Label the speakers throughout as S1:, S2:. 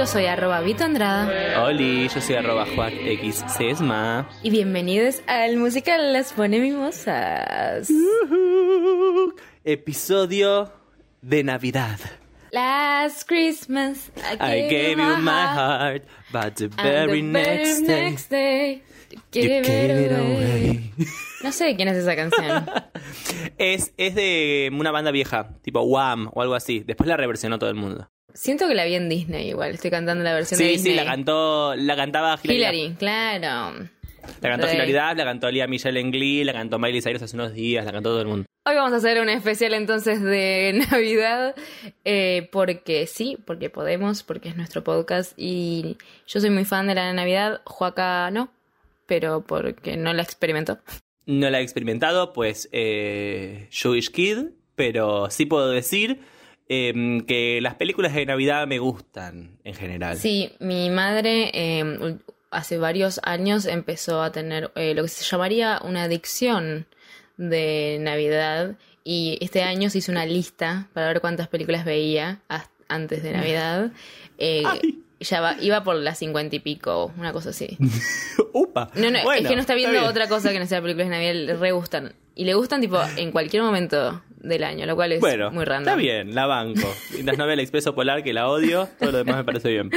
S1: yo soy arroba Vito Andrada
S2: Oli, yo soy arroba Juac X Sesma.
S1: y bienvenidos al musical Las Pone Mimosas.
S2: Episodio de Navidad.
S1: Last Christmas
S2: I gave you my heart, but the very
S1: the
S2: next day
S1: next day,
S2: you gave
S1: it
S2: it
S1: away.
S2: away.
S1: No sé de quién es esa canción.
S2: Es, es de una banda vieja, tipo Wham o algo así. Después la reversionó todo el mundo.
S1: Siento que la vi en Disney igual, estoy cantando la versión de
S2: Sí,
S1: Disney.
S2: sí, la cantó, la cantaba Hilary.
S1: Hillary, claro.
S2: La cantó
S1: Re.
S2: Hilary Duff, la cantó Lía Michelle en Glee, la cantó Miley Cyrus hace unos días, la cantó todo el mundo.
S1: Hoy vamos a hacer un especial entonces de Navidad, eh, porque sí, porque podemos, porque es nuestro podcast y yo soy muy fan de la Navidad, Joaca no, pero porque no la experimento.
S2: No la he experimentado, pues eh, Jewish Kid, pero sí puedo decir eh, que las películas de Navidad me gustan en general.
S1: Sí, mi madre eh, ul- hace varios años empezó a tener eh, lo que se llamaría una adicción de Navidad y este año se hizo una lista para ver cuántas películas veía antes de Navidad. Eh, ya va- iba por las cincuenta y pico, una cosa así.
S2: Upa.
S1: No, no,
S2: Bueno,
S1: es que no está viendo otra cosa que no sea películas de Navidad, le re gustan. Y le gustan tipo en cualquier momento del año, lo cual es
S2: Bueno,
S1: muy random.
S2: está bien, la banco. Mientras no vea el Expreso Polar, que la odio, todo lo demás me parece bien.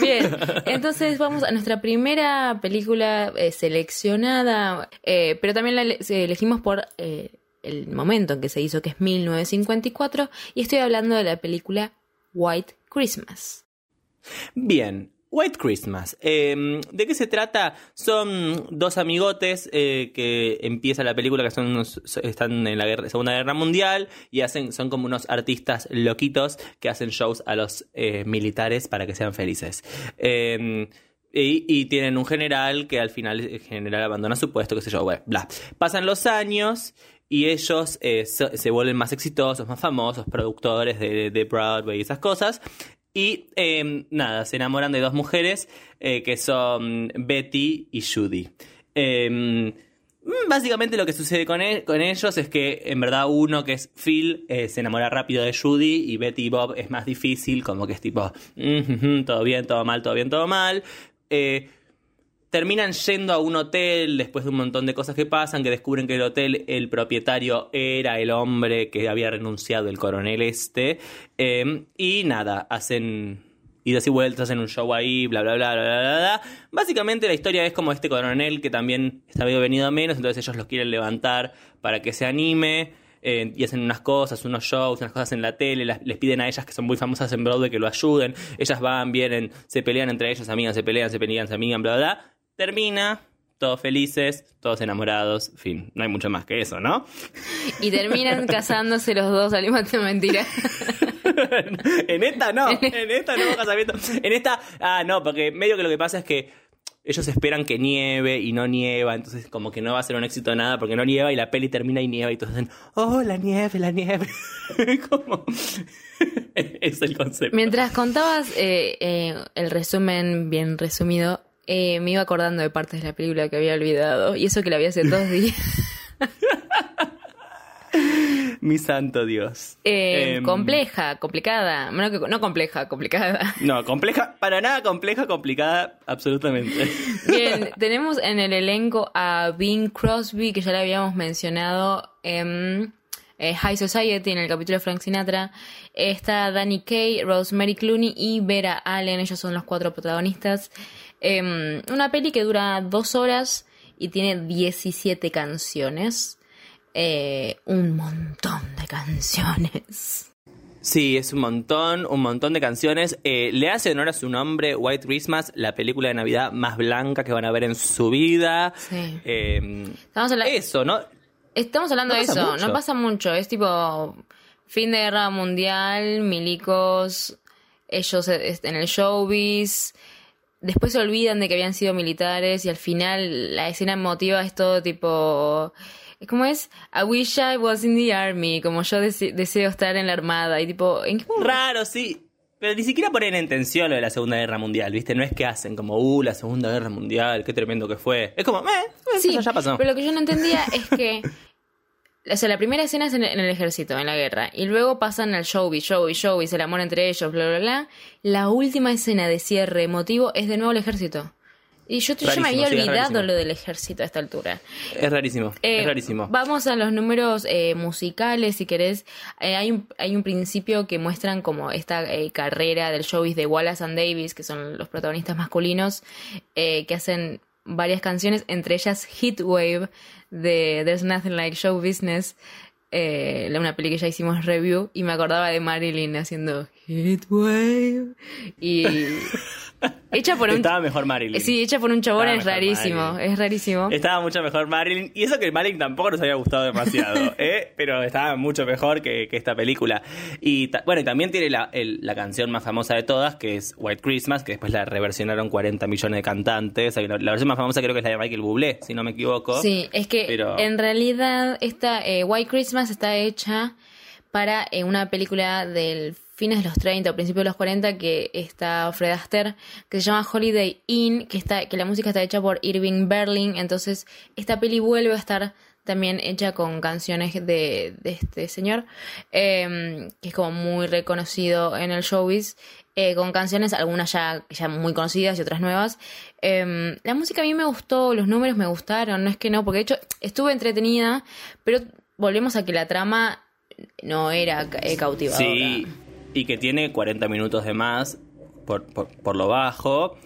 S1: Bien, entonces vamos a nuestra primera película eh, seleccionada, eh, pero también la ele- elegimos por eh, el momento en que se hizo, que es 1954, y estoy hablando de la película White Christmas.
S2: Bien. White Christmas. Eh, ¿De qué se trata? Son dos amigotes eh, que empieza la película que son unos- están en la guerra- Segunda Guerra Mundial y hacen son como unos artistas loquitos que hacen shows a los eh, militares para que sean felices. Eh, y, tienen un general que al final el general abandona su puesto, qué sé yo, bueno, bla. Pasan los años y ellos eh, se vuelven más exitosos, más famosos, productores de Broadway y esas cosas. Y eh, nada, se enamoran de dos mujeres eh, que son Betty y Judy. Eh, básicamente lo que sucede con, e- con ellos es que en verdad uno que es Phil eh, se enamora rápido de Judy y Betty y Bob es más difícil, como que es tipo, "Mm, todo bien, todo mal, todo bien, todo mal. Terminan yendo a un hotel después de un montón de cosas que pasan, que descubren que el hotel, el propietario era el hombre que había renunciado, el coronel este, eh, y nada, hacen idas y vueltas, hacen un show ahí, bla, bla, bla, bla, bla, bla. Básicamente la historia es como este coronel que también está medio venido a menos, entonces ellos los quieren levantar para que se anime. eh, y hacen unas cosas, unos shows, unas cosas en la tele, les piden a ellas que son muy famosas en Broadway que lo ayuden, ellas van, vienen, se pelean entre ellas, amigas, se pelean, se pelean, se amigan, bla, bla, bla. Termina, todos felices, todos enamorados, fin, no hay mucho más que eso, ¿no?
S1: Y terminan casándose los dos al mismo tiempo, mentira.
S2: en esta no, en esta no hubo casamiento. En esta, ah, no, porque medio que lo que pasa es que ellos esperan que nieve y no nieva, entonces como que no va a ser un éxito nada porque no nieva y la peli termina y nieva y todos dicen, oh, la nieve, la nieve. como... es el concepto.
S1: Mientras contabas eh, eh, el resumen bien resumido, eh, me iba acordando de partes de la película que había olvidado. Y eso que la vi hace dos días.
S2: Mi santo Dios.
S1: Eh,
S2: Em,
S1: compleja, complicada. Que- no compleja, complicada.
S2: No, compleja, para nada compleja, complicada, absolutamente.
S1: Bien, tenemos en el elenco a Bing Crosby, que ya le habíamos mencionado en eh, High Society, en el capítulo de Frank Sinatra. Está Danny Kaye, Rosemary Clooney y Vera Allen. Ellos son los cuatro protagonistas. Em, una peli que dura dos horas y tiene 17 canciones. Eh, un montón de canciones.
S2: Sí, es un montón, un montón de canciones. Eh, le hace honor a su nombre, White Christmas, la película de Navidad más blanca que van a ver en su vida.
S1: Sí.
S2: Eh,
S1: Estamos hablando...
S2: eso, ¿no?
S1: Estamos hablando
S2: No
S1: de eso,
S2: mucho.
S1: no pasa mucho, es tipo fin de guerra mundial, milicos, ellos eh, en el showbiz, después se olvidan de que habían sido militares y al final la escena emotiva es todo tipo... ¿Cómo es? I wish I was in the army, como yo dese- deseo estar en la armada y tipo... ¿en qué momento?
S2: Raro, sí. Pero ni siquiera ponen en tensión lo de la Segunda Guerra Mundial, ¿viste? No es que hacen como, uh, la Segunda Guerra Mundial, qué tremendo que fue. Es como, eh,
S1: Sí,
S2: eso ya pasó.
S1: pero lo que yo no entendía es que... O sea, la primera escena es en, en el ejército, en la guerra, y luego pasan al showbiz, showbiz, showbiz, el amor entre ellos, bla, bla, bla. La última escena de cierre emotivo es de nuevo el ejército. Y yo, yo me había olvidado lo del ejército a esta altura.
S2: Es rarísimo,
S1: Eh,
S2: es rarísimo.
S1: Vamos a los números eh, musicales, si querés. Eh, hay, un, hay un principio que muestran como esta eh, carrera del showbiz de Wallace and Davis, que son los protagonistas masculinos, eh, que hacen varias canciones, entre ellas Hit Wave de There's Nothing Like Show Business, eh, una peli que ya hicimos review, y me acordaba de Marilyn haciendo Hit Wave. Y hecha por un...
S2: Estaba mejor Marilyn.
S1: Sí, hecha por un chabón
S2: Estaba
S1: es rarísimo,
S2: Marilyn.
S1: es rarísimo.
S2: Estaba mucho mejor Marilyn. Y eso que Marilyn tampoco nos había gustado demasiado, ¿eh? Pero estaba mucho mejor que, que esta película. Y bueno, y también tiene la, el- la canción más famosa de todas, que es White Christmas, que después la reversionaron 40 millones de cantantes. Una- La versión más famosa creo que es la de Michael Bublé, si no me equivoco.
S1: Sí, es que
S2: Pero-
S1: en realidad esta eh, White Christmas está hecha para eh, una película del fines de los 30 o principios de los 40 que está Fred Astaire, que se llama Holiday Inn, que está que la música está hecha por Irving Berlin, entonces esta peli vuelve a estar también hecha con canciones de, este señor, eh, que es como muy reconocido en el showbiz, eh, con canciones, algunas ya, ya muy conocidas y otras nuevas. Eh, la música a mí me gustó, los números me gustaron, no es que no, porque de hecho estuve entretenida, pero volvemos a que la trama no era eh, cautivadora.
S2: Sí, y que tiene 40 minutos de más por, por, por lo bajo.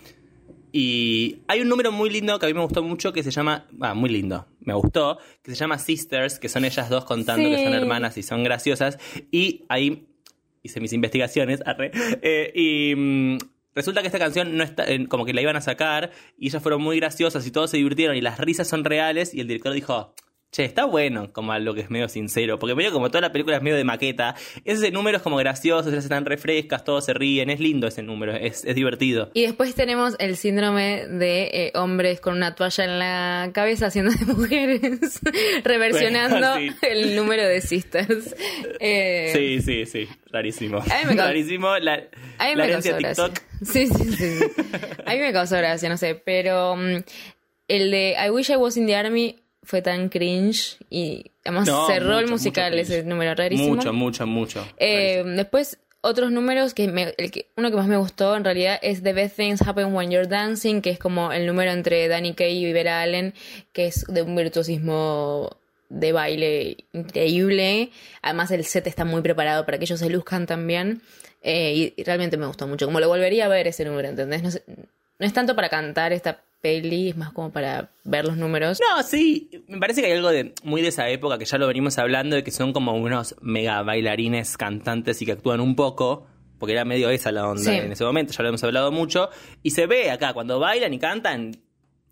S2: Y hay un número muy lindo que a mí me gustó mucho que se llama, ah, muy lindo, me gustó, que se llama Sisters, que son ellas dos contando que son hermanas y son graciosas. Y ahí hice mis investigaciones, arre, eh, y mm, resulta que esta canción no está, eh, como que la iban a sacar y ellas fueron muy graciosas y todos se divirtieron y las risas son reales y el director dijo, che, está bueno, como algo que es medio sincero, porque medio como toda la película es medio de maqueta, ese número es como gracioso, ellas están refrescas, todos se ríen, es lindo ese número, es, es divertido.
S1: Y después tenemos el síndrome de eh, hombres con una toalla en la cabeza haciendo de mujeres, reversionando
S2: Bueno, sí.
S1: el número de sisters. Eh,
S2: Sí, sí, sí, rarísimo.
S1: A mí me
S2: rarísimo la,
S1: A mí me causó
S2: TikTok.
S1: gracia. Sí, sí, sí, sí. A mí me causó gracia, no sé. Pero mm, el de I Wish I Was in the Army fue tan cringe y además
S2: No,
S1: cerró el musical ese número rarísimo.
S2: Mucho, mucho, mucho.
S1: Eh, después, otros números que, me- el que uno que más me gustó en realidad es The Best Things Happen When You're Dancing, que es como el número entre Danny Kaye y Vera Allen, que es de un virtuosismo de baile increíble. Además, el set está muy preparado para que ellos se luzcan también. Eh, y, y realmente me gustó mucho. Como lo volvería a ver ese número, ¿entendés? No, sé- no es tanto para cantar esta peli, es más como para ver los números.
S2: No, sí, me parece que hay algo de muy de esa época que ya lo venimos hablando de que son como unos mega bailarines cantantes y que actúan un poco, porque era medio esa la onda
S1: Sí.
S2: en ese momento, ya lo hemos hablado mucho, y se ve acá cuando bailan y cantan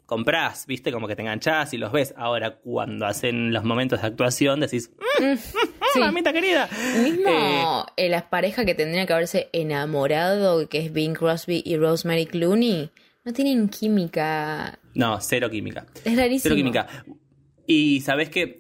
S2: comprás, viste, como que te enganchás y los ves. Ahora, cuando hacen los momentos de actuación, decís, mmm,
S1: Sí.
S2: mamita querida.
S1: Mismo eh, la pareja que tendría que haberse enamorado, que es Bing Crosby y Rosemary Clooney, no tienen química.
S2: No, cero química.
S1: Es rarísimo.
S2: Cero química. Y sabes que,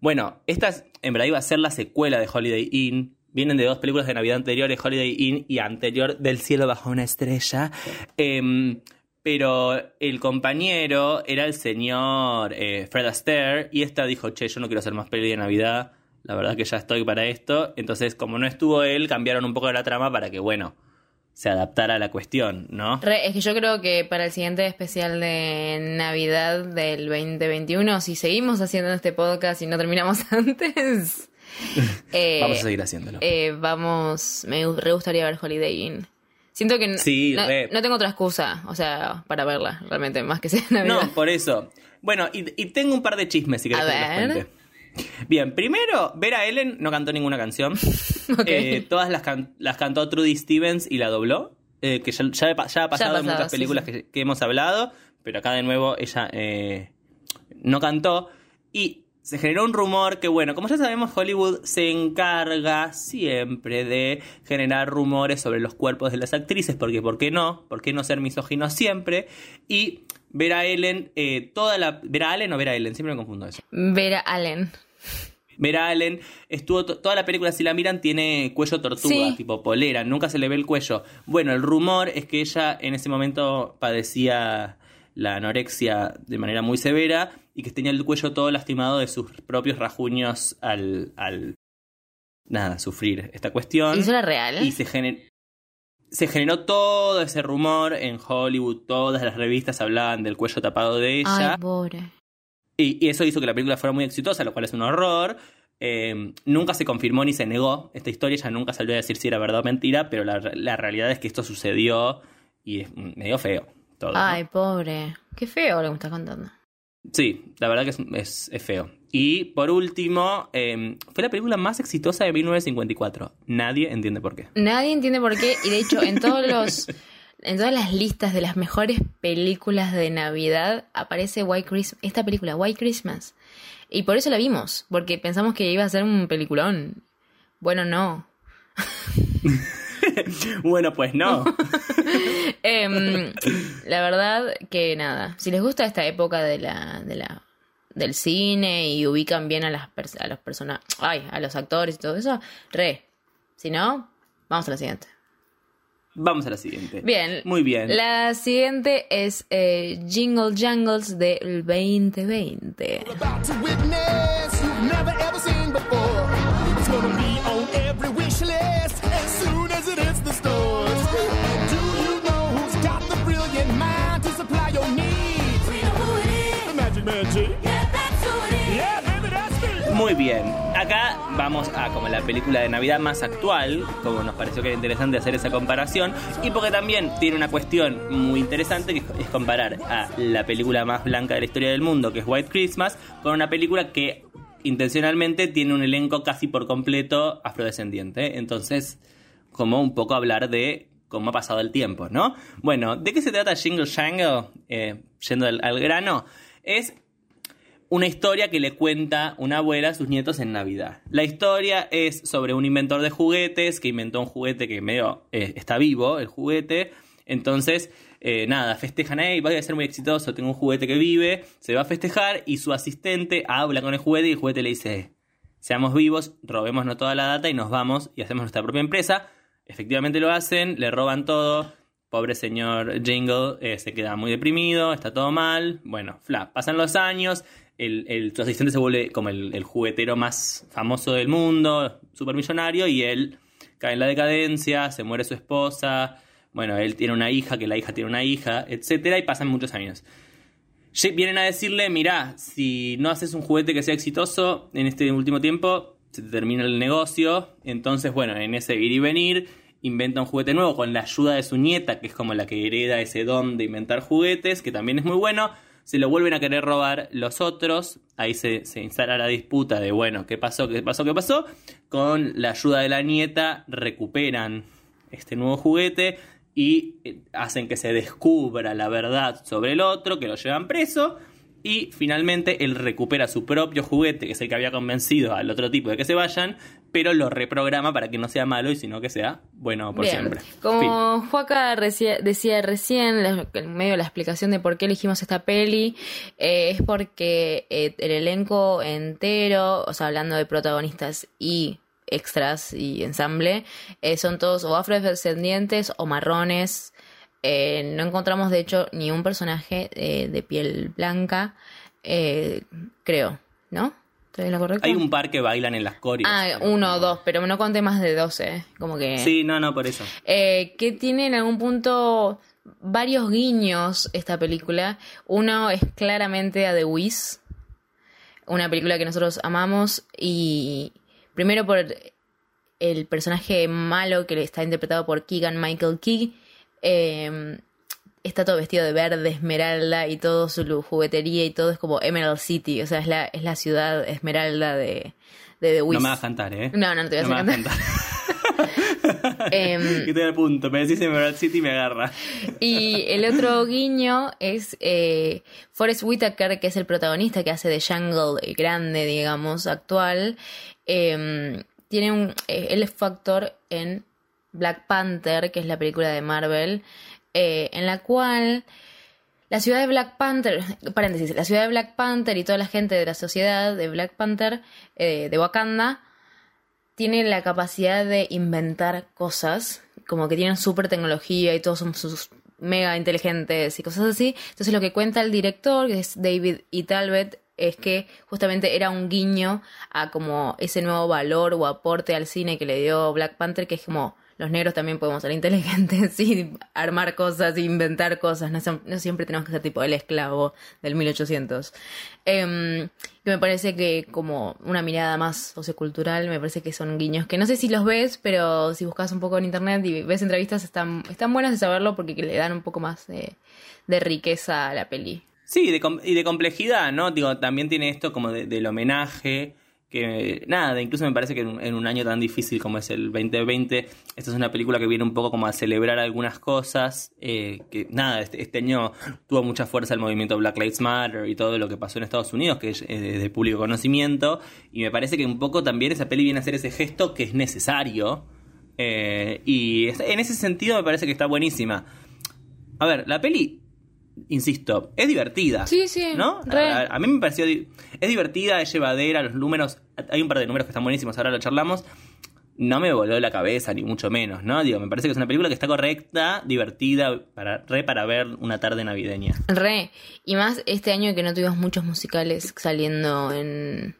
S2: bueno, esta es- en verdad iba a ser la secuela de Holiday Inn. Vienen de dos películas de Navidad anteriores, Holiday Inn y anterior Del cielo bajo una estrella. Em, pero el compañero era el señor eh, Fred Astaire y esta dijo, che, yo no quiero hacer más peli de Navidad. La verdad que ya estoy para esto. Entonces, como no estuvo él, cambiaron un poco la trama para que, bueno, se adaptara a la cuestión, ¿no?
S1: Re- es que yo creo que para el siguiente especial de Navidad del 2021, si seguimos haciendo este podcast y no terminamos antes, eh,
S2: Vamos a seguir haciéndolo.
S1: eh, vamos, me re gustaría ver Holiday Inn. Siento que
S2: Sí,
S1: no, no tengo otra excusa, o sea, para verla, realmente, más que sea Navidad.
S2: No, por eso. Bueno, y, y tengo un par de chismes si querés
S1: A
S2: que los
S1: ver.
S2: cuente. Bien, primero, Vera Ellen no cantó ninguna canción. Eh, todas las, can- las cantó Trudy Stevens y la dobló. eh, que ya, ya ha pa- ya ha pasado en muchas
S1: sí,
S2: películas
S1: sí.
S2: Que, que hemos hablado. Pero acá de nuevo ella eh, no cantó. Y se generó un rumor que, bueno, como ya sabemos, Hollywood se encarga siempre de generar rumores sobre los cuerpos de las actrices, porque ¿por qué no? ¿Por qué no ser misógino siempre? Y Vera Ellen, eh, toda la... ¿Vera Allen o Vera Ellen? Siempre me confundo eso.
S1: Vera Allen.
S2: Vera Allen estuvo to- toda la película, si la miran, tiene cuello tortuga,
S1: Sí.
S2: tipo polera, nunca se le ve el cuello. Bueno, el rumor es que ella en ese momento padecía la anorexia de manera muy severa y que tenía el cuello todo lastimado de sus propios rajuños al, al nada, sufrir esta cuestión.
S1: ¿Y eso era real?
S2: Y se, gener- se generó todo ese rumor en Hollywood, todas las revistas hablaban del cuello tapado de ella.
S1: Ay, pobre.
S2: Y, y eso hizo que la película fuera muy exitosa, lo cual es un horror. Eh, nunca se confirmó ni se negó esta historia, ella nunca salió a decir si era verdad o mentira, pero la, la realidad es que esto sucedió y es medio feo todo. ¿no?
S1: Ay, pobre. Qué feo lo que me estás contando.
S2: Sí, la verdad que es, es- es feo. Y por último, eh, fue la película más exitosa de 1954. Nadie entiende por qué.
S1: Nadie entiende por qué, y de hecho, en todos los. En todas las listas de las mejores películas de Navidad aparece White Christmas, esta película, White Christmas. Y por eso la vimos, porque pensamos que iba a ser un peliculón. Bueno, no.
S2: bueno, pues no.
S1: Em, la verdad que nada, si les gusta esta época de la, de la del cine y ubican bien a las a los personajes, ay, a los actores y todo eso, re. Si no, vamos a la siguiente.
S2: Vamos a la siguiente.
S1: Bien.
S2: Muy bien.
S1: La siguiente es eh, Jingle Jangles del 2020.
S2: Muy bien. Acá vamos a como la película de Navidad más actual, como nos pareció que era interesante hacer esa comparación, y porque también tiene una cuestión muy interesante que es comparar a la película más blanca de la historia del mundo, que es White Christmas, con una película que intencionalmente tiene un elenco casi por completo afrodescendiente. Entonces, como un poco hablar de cómo ha pasado el tiempo, ¿no? Bueno, ¿de qué se trata Jingle Jangle? Eh, yendo al, al grano, es una historia que le cuenta una abuela a sus nietos en Navidad. La historia es sobre un inventor de juguetes que inventó un juguete que medio eh, está vivo, el juguete. Entonces, eh, nada, festejan, hey, va a ser muy exitoso, tengo un juguete que vive, se va a festejar y su asistente habla con el juguete y el juguete le dice, seamos vivos, robémonos toda la data y nos vamos y hacemos nuestra propia empresa. Efectivamente lo hacen, le roban todo. Pobre señor Jingle eh, se queda muy deprimido, está todo mal. Bueno, fla, pasan los años, el, el- se vuelve como el, juguetero más famoso del mundo, supermillonario, y él cae en la decadencia, se muere su esposa. Bueno, él tiene una hija, que la hija tiene una hija, etcétera, y pasan muchos años. Vienen a decirle, mirá, si no haces un juguete que sea exitoso en este último tiempo, se te termina el negocio. Entonces, bueno, en ese ir y venir, inventa un juguete nuevo con la ayuda de su nieta, que es como la que hereda ese don de inventar juguetes, que también es muy bueno. Se lo vuelven a querer robar los otros. Ahí se, se instala la disputa de, bueno, ¿qué pasó? ¿Qué pasó? ¿Qué pasó? Con la ayuda de la nieta recuperan este nuevo juguete y eh, hacen que se descubra la verdad sobre el otro, que lo llevan preso y finalmente él recupera su propio juguete, que es el que había convencido al otro tipo de que se vayan, pero lo reprograma para que no sea malo y sino que sea bueno por
S1: Bien.
S2: siempre. Fin.
S1: Como Juaca decía, decía recién, la- en medio de la explicación de por qué elegimos esta peli, eh, es porque eh, el elenco entero, o sea, hablando de protagonistas y extras y ensamble, eh, son todos o afrodescendientes o marrones. Eh, no encontramos, de hecho, ni un personaje eh, de piel blanca, eh, creo, ¿no? ¿Estoy en lo correcto?
S2: Hay un par que bailan en las coreos.
S1: Ah, uno o dos, pero no conté más de 12, como que...
S2: Sí, no, no, por eso.
S1: Eh, que tiene en algún punto varios guiños esta película. Uno es claramente a The Wiz, una película que nosotros amamos y primero por el personaje malo que le está interpretado por Keegan Michael Key. Eh, está todo vestido de verde, esmeralda y todo su juguetería y todo es como Emerald City, o sea, es la, es la ciudad esmeralda de, de The Wiz.
S2: No me vas a cantar, ¿eh?
S1: No, no, no te voy a
S2: me vas a cantar.
S1: Em,
S2: que estoy al punto, me decís Emerald City y me agarra.
S1: Y el otro guiño es eh, Forrest Whitaker, que es el protagonista que hace de Jungle eh, grande, digamos, actual. Eh, tiene un, eh, él fue actor en Black Panther, que es la película de Marvel, eh, en la cual la ciudad de Black Panther, paréntesis, la ciudad de Black Panther y toda la gente de la sociedad de Black Panther, eh, de Wakanda, tiene la capacidad de inventar cosas, como que tienen súper tecnología y todos son sus mega inteligentes y cosas así. Entonces lo que cuenta el director, que es David E. Talbot, es que justamente era un guiño a como ese nuevo valor o aporte al cine que le dio Black Panther, que es como los negros también podemos ser inteligentes y armar cosas, inventar cosas, no, no siempre tenemos que ser tipo el esclavo del 1800. Em, que me parece que como una mirada más sociocultural, me parece que son guiños que no sé si los ves, pero si buscas un poco en internet y ves entrevistas están, están buenas de saberlo porque que le dan un poco más de, de riqueza a la peli.
S2: Sí, de y de complejidad, ¿no? Digo, también tiene esto como de- del homenaje, que nada, incluso me parece que en un, año tan difícil como es el 2020, esta es una película que viene un poco como a celebrar algunas cosas, eh, que nada, este, este año tuvo mucha fuerza el movimiento Black Lives Matter y todo lo que pasó en Estados Unidos, que es eh, de público conocimiento, y me parece que un poco también esa peli viene a hacer ese gesto que es necesario, eh, y en ese sentido me parece que está buenísima. A ver, la peli insisto, es divertida.
S1: Sí, sí,
S2: ¿No?
S1: re.
S2: A, a mí me pareció. Es divertida, es llevadera, los números. Hay un par de números que están buenísimos, ahora lo charlamos. No me voló la cabeza, ni mucho menos, ¿no? Digo, me parece que es una película que está correcta, divertida, para, re para ver una tarde navideña.
S1: Re. Y más este año que no tuvimos muchos musicales saliendo en.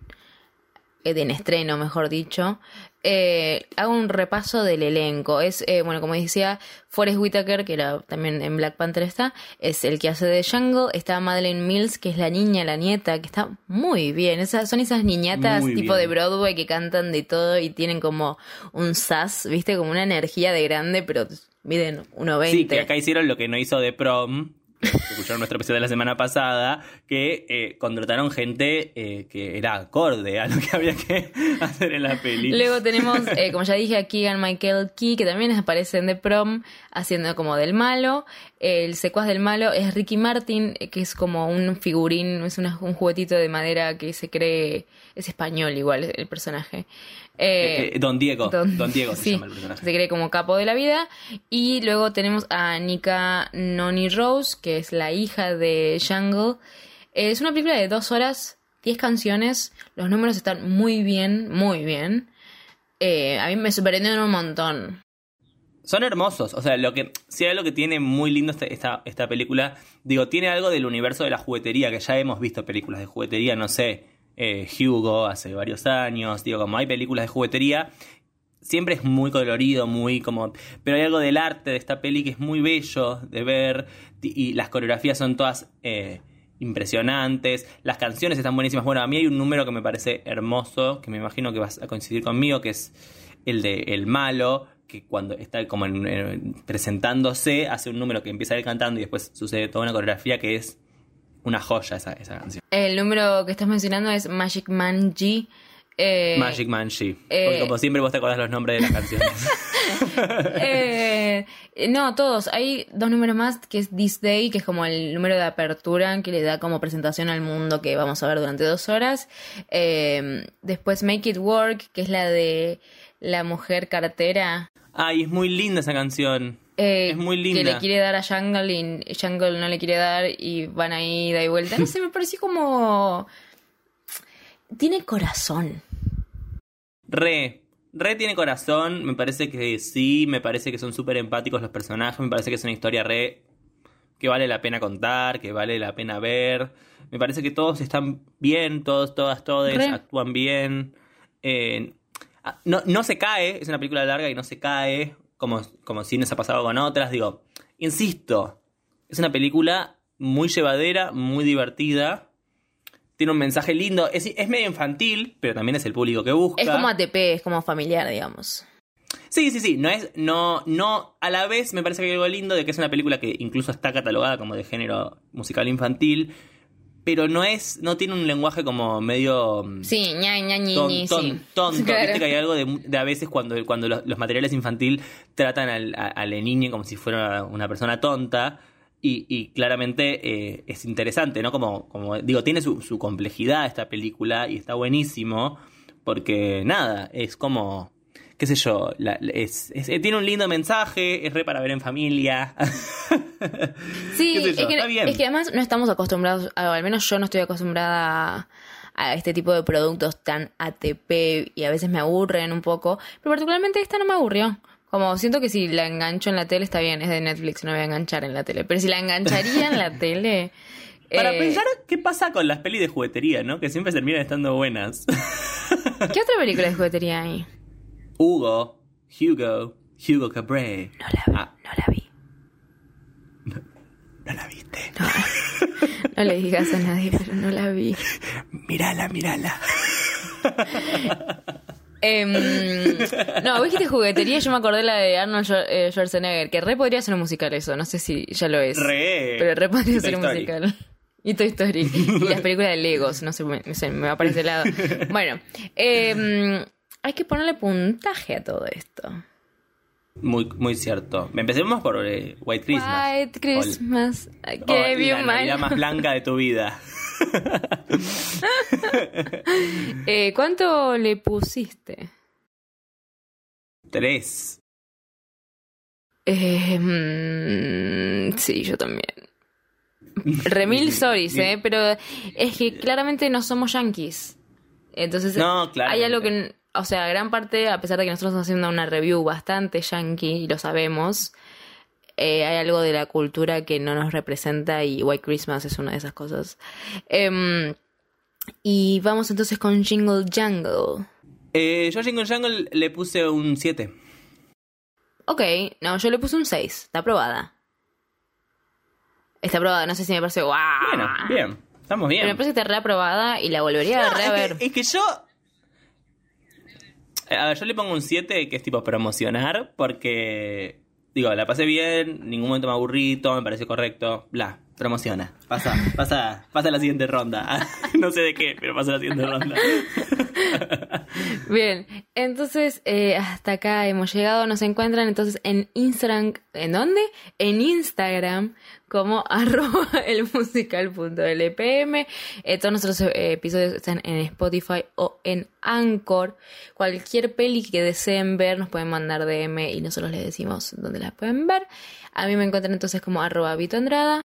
S1: En estreno, mejor dicho. Eh, hago un repaso del elenco. Es, eh, bueno, como decía, Forrest Whitaker, que era también en Black Panther está, es el que hace de Jungle. Está Madeleine Mills, que es la niña, la nieta, que está muy bien. Esas, son esas niñatas
S2: Muy
S1: tipo
S2: bien.
S1: de Broadway que cantan de todo y tienen como un sass, ¿viste? Como una energía de grande, pero miden 1.20.
S2: Sí, que acá hicieron lo que no hizo de prom. Escucharon nuestro episodio de la semana pasada, que eh, contrataron gente eh, que era acorde a lo que había que hacer en la peli.
S1: Luego tenemos, eh, como ya dije, a Keegan Michael Key, que también aparece en The Prom, haciendo como del malo. El secuaz del malo es Ricky Martin, eh, que es como un figurín, es una- un juguetito de madera que se cree, es español igual el personaje. Eh,
S2: Eh, Don Diego. Don, Diego se
S1: sí,
S2: llama el personaje.
S1: Se cree como capo de la vida. Y luego tenemos a Nika Noni Rose, que es la hija de Jungle. Es una película de dos horas, diez canciones. Los números están muy bien, muy bien. Eh, a mí me sorprendieron un montón.
S2: Son hermosos, o sea, lo que si hay algo que tiene muy lindo esta, esta, esta película, digo, tiene algo del universo de la juguetería, que ya hemos visto películas de juguetería, no sé, eh, Hugo hace varios años, digo, como hay películas de juguetería, siempre es muy colorido, muy como... Pero hay algo del arte de esta peli que es muy bello de ver y las coreografías son todas eh, impresionantes, las canciones están buenísimas. Bueno, a mí hay un número que me parece hermoso, que me imagino que vas a coincidir conmigo, que es el de El Malo, que cuando está como en- en- presentándose hace un número que empieza él cantando y después sucede toda una coreografía que es una joya esa, esa canción.
S1: El número que estás mencionando es Magic Man G. Eh,
S2: Magic Man She.
S1: eh,
S2: Porque como siempre vos te acordás los nombres de las canciones.
S1: Eh, no, todos. Hay dos números más, que es This Day, que es como el número de apertura que le da como presentación al mundo que vamos a ver durante dos horas. Eh, después Make It Work, que es la de la mujer cartera.
S2: Ay, es muy linda esa canción.
S1: Eh,
S2: Es muy linda.
S1: Que le quiere dar a Jungle y Jungle no le quiere dar y van ahí da y vuelta. No sé, me pareció como... Tiene corazón.
S2: Re, re tiene corazón, me parece que sí, me parece que son súper empáticos los personajes, me parece que es una historia re que vale la pena contar, que vale la pena ver. Me parece que todos están bien, todos, todas, todos actúan bien. Eh, no, no se cae, es una película larga y no se cae, como, como si nos ha pasado con otras. Digo, insisto, es una película muy llevadera, muy divertida. Tiene un mensaje lindo, es, es medio infantil, pero también es el público que busca.
S1: Es como ATP, es como familiar, digamos.
S2: Sí, sí, sí. No es. No, no. A la vez me parece que hay algo lindo de que es una película que incluso está catalogada como de género musical infantil. Pero no es, no tiene un lenguaje como medio mm,
S1: Sí, ña, ña,
S2: ton- ton-
S1: sí.
S2: tonto.
S1: Claro.
S2: Viste que hay algo de, de a veces cuando, cuando los, los materiales infantil tratan al, a, a la niña como si fuera una persona tonta. Y, y claramente eh, es interesante, ¿no? Como, como digo, tiene su, su complejidad esta película y está buenísimo. Porque nada, es como. Qué sé yo, la- es, es- eh, tiene un lindo mensaje, es re para ver en familia.
S1: Sí, es que,
S2: está bien.
S1: es que además no estamos acostumbrados, o al menos yo no estoy acostumbrada a, a este tipo de productos tan ATP y a veces me aburren un poco, pero particularmente esta no me aburrió. Como siento que si la engancho en la tele está bien, es de Netflix, no voy a enganchar en la tele, pero si la engancharía en la tele...
S2: Para
S1: eh,
S2: pensar qué pasa con las pelis de juguetería, ¿no? Que siempre terminan estando buenas.
S1: ¿Qué otra película de juguetería hay?
S2: Hugo, Hugo, Hugo Cabré.
S1: No la vi,
S2: Ah,
S1: no la vi.
S2: ¿no la viste?
S1: No le digas a nadie, pero no la vi.
S2: Mírala, mírala.
S1: Em, no, vos dijiste juguetería yo me acordé la de Arnold eh, Schwarzenegger, que re podría ser un musical eso, no sé si ya lo es.
S2: Re.
S1: Pero re podría
S2: Y
S1: ser un musical. Y Toy Story. Y las películas de Legos, no sé, me, se me va para ese lado. Bueno, em, hay que ponerle puntaje a todo esto.
S2: Muy, muy cierto. Empecemos por eh, White Christmas.
S1: White Christmas, I
S2: O-
S1: you
S2: la. Navidad más blanca de tu vida.
S1: Eh, ¿Cuánto le pusiste?
S2: Tres.
S1: Eh, mm, sí, yo también. Remil stories, ¿eh? Pero es que claramente no somos yankees. Entonces,
S2: No,
S1: hay algo que, o sea, gran parte, a pesar de que nosotros estamos haciendo una review bastante yankee, y lo sabemos, eh, hay algo de la cultura que no nos representa y White Christmas es una de esas cosas. Em, y vamos entonces con Jingle Jangle.
S2: Eh, yo a Jingle Jangle le puse un 7.
S1: Ok, no, yo le puse un 6, está aprobada. Está aprobada, no sé si me parece guau.
S2: Bueno, bien. Estamos bien.
S1: Pero me parece que está reaprobada y la volvería a
S2: No,
S1: re a
S2: es,
S1: ver.
S2: que, es que yo. Eh, A ver, yo le pongo un 7 que es tipo promocionar, porque. Digo, la pasé bien, ningún momento me aburrí, todo me pareció correcto. Bla, promociona. Pasa, pasa, pasa la siguiente ronda. no sé de qué, pero pasa la siguiente ronda.
S1: Bien, entonces eh, hasta acá hemos llegado. Nos encuentran entonces en Instagram. ¿En dónde? En Instagram como arroba elmusical.lpm. Eh, todos nuestros eh, episodios están en Spotify o en Anchor. Cualquier peli que deseen ver nos pueden mandar DM y nosotros les decimos dónde las pueden ver. A mí me encuentran entonces como arroba Vito Andrada.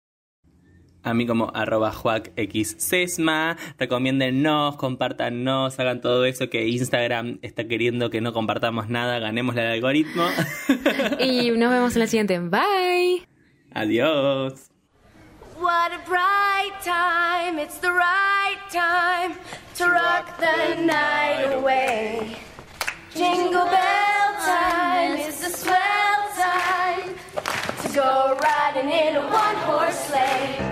S2: A mí como arroba juacxsesma, recomiéndennos, compártanos, hagan todo eso que Instagram está queriendo que no compartamos nada, ganemos el algoritmo.
S1: Y nos vemos en la siguiente. Bye.
S2: Adiós.
S3: What a bright time, it's the right time to rock the night away. Jingle bell time is the swell time to go riding in a one horse sleigh.